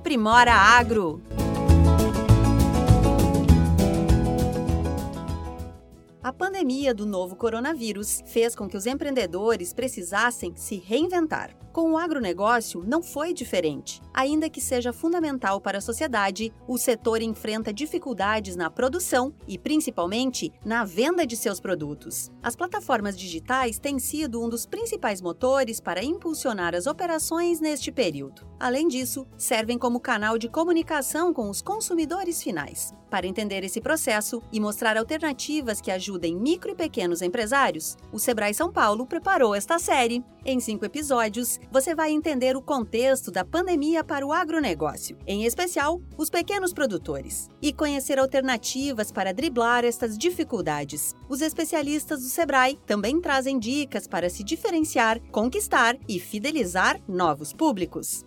Aprimora Agro. A pandemia do novo coronavírus fez com que os empreendedores precisassem se reinventar. Com o agronegócio, não foi diferente. Ainda que seja fundamental para a sociedade, o setor enfrenta dificuldades na produção e, principalmente, na venda de seus produtos. As plataformas digitais têm sido um dos principais motores para impulsionar as operações neste período. Além disso, servem como canal de comunicação com os consumidores finais. Para entender esse processo e mostrar alternativas que ajudem micro e pequenos empresários, o Sebrae São Paulo preparou esta série. Em cinco episódios, você vai entender o contexto da pandemia para o agronegócio, em especial os pequenos produtores, e conhecer alternativas para driblar estas dificuldades. Os especialistas do Sebrae também trazem dicas para se diferenciar, conquistar e fidelizar novos públicos.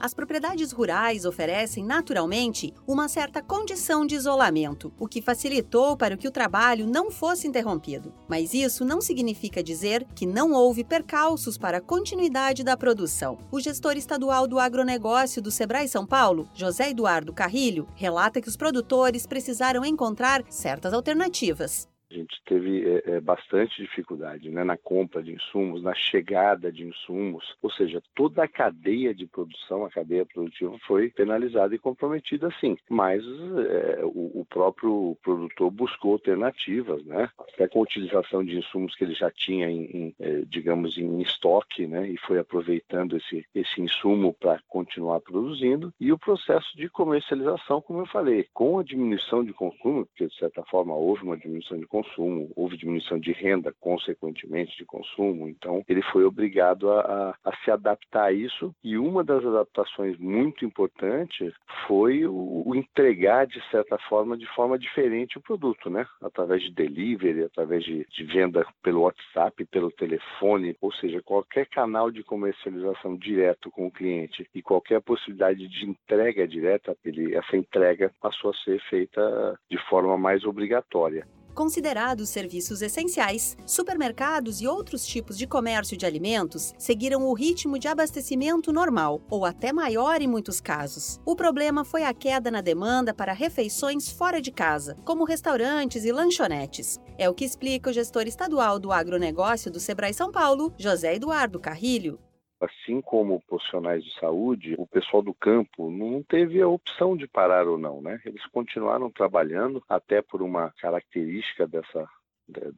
As propriedades rurais oferecem naturalmente uma certa condição de isolamento, o que facilitou para que o trabalho não fosse interrompido. Mas isso não significa dizer que não houve percalços para a continuidade da produção. O gestor estadual do agronegócio do Sebrae São Paulo, José Eduardo Carrilho, relata que os produtores precisaram encontrar certas alternativas. A gente teve é, é, bastante dificuldade né, na compra de insumos, na chegada de insumos, ou seja, toda a cadeia de produção, a cadeia produtiva foi penalizada e comprometida sim. Mas é, o, o, próprio produtor buscou alternativas, né, até com a utilização de insumos que ele já tinha, em, em é, digamos, em estoque, né, e foi aproveitando esse, esse insumo para continuar produzindo. E o processo de comercialização, como eu falei, com a diminuição de consumo, porque de certa forma houve uma diminuição de consumo, consumo, houve diminuição de renda, consequentemente, de consumo. Então, ele foi obrigado a, a, a se adaptar a isso. E uma das adaptações muito importantes foi o, o, entregar, de certa forma, de forma diferente o produto, né? Através de delivery, através de, de venda pelo WhatsApp, pelo telefone, ou seja, qualquer canal de comercialização direto com o cliente e qualquer possibilidade de entrega direta, ele, essa entrega passou a ser feita de forma mais obrigatória. Considerados serviços essenciais, supermercados e outros tipos de comércio de alimentos seguiram o ritmo de abastecimento normal, ou até maior em muitos casos. O problema foi a queda na demanda para refeições fora de casa, como restaurantes e lanchonetes. É o que explica o gestor estadual do agronegócio do Sebrae São Paulo, José Eduardo Carrilho assim como profissionais de saúde, o pessoal do campo não teve a opção de parar ou não, né? Eles continuaram trabalhando até por uma característica dessa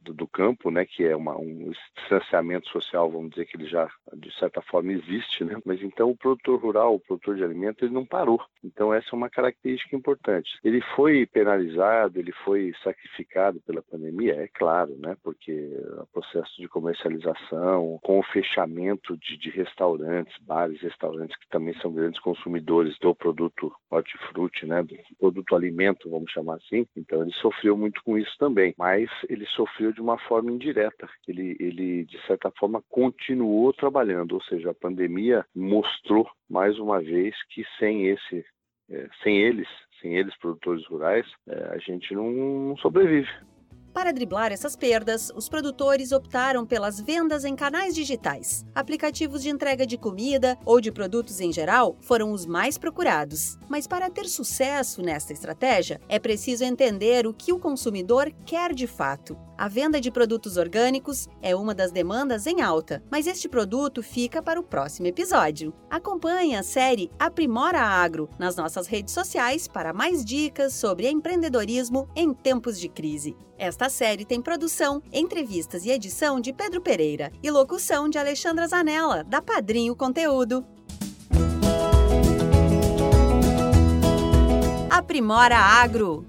do, do, campo, né, que é uma, um distanciamento social, vamos dizer que ele já de certa forma existe, né? Mas então o produtor rural, o produtor de alimentos, ele não parou. Então essa é uma característica importante. Ele foi penalizado, ele foi sacrificado pela pandemia, é claro, né? Porque o processo de comercialização, com o fechamento de, de restaurantes, bares, restaurantes que também são grandes consumidores do produto hortifruti, né? Do produto alimento, vamos chamar assim. Então ele sofreu muito com isso também, mas ele sofreu sofreu de uma forma indireta. Ele, ele, de certa forma, continuou trabalhando, ou seja, a pandemia mostrou mais uma vez que sem esse, é, sem eles, sem eles produtores rurais, é, a gente não, sobrevive. Para driblar essas perdas, os produtores optaram pelas vendas em canais digitais. Aplicativos de entrega de comida ou de produtos em geral foram os mais procurados. Mas para ter sucesso nesta estratégia, é preciso entender o que o consumidor quer de fato. A venda de produtos orgânicos é uma das demandas em alta, mas este produto fica para o próximo episódio. Acompanhe a série Aprimora Agro nas nossas redes sociais para mais dicas sobre empreendedorismo em tempos de crise. Esta série tem produção, entrevistas e edição de Pedro Pereira e locução de Alexandra Zanella, da Padrinho Conteúdo. Aprimora Agro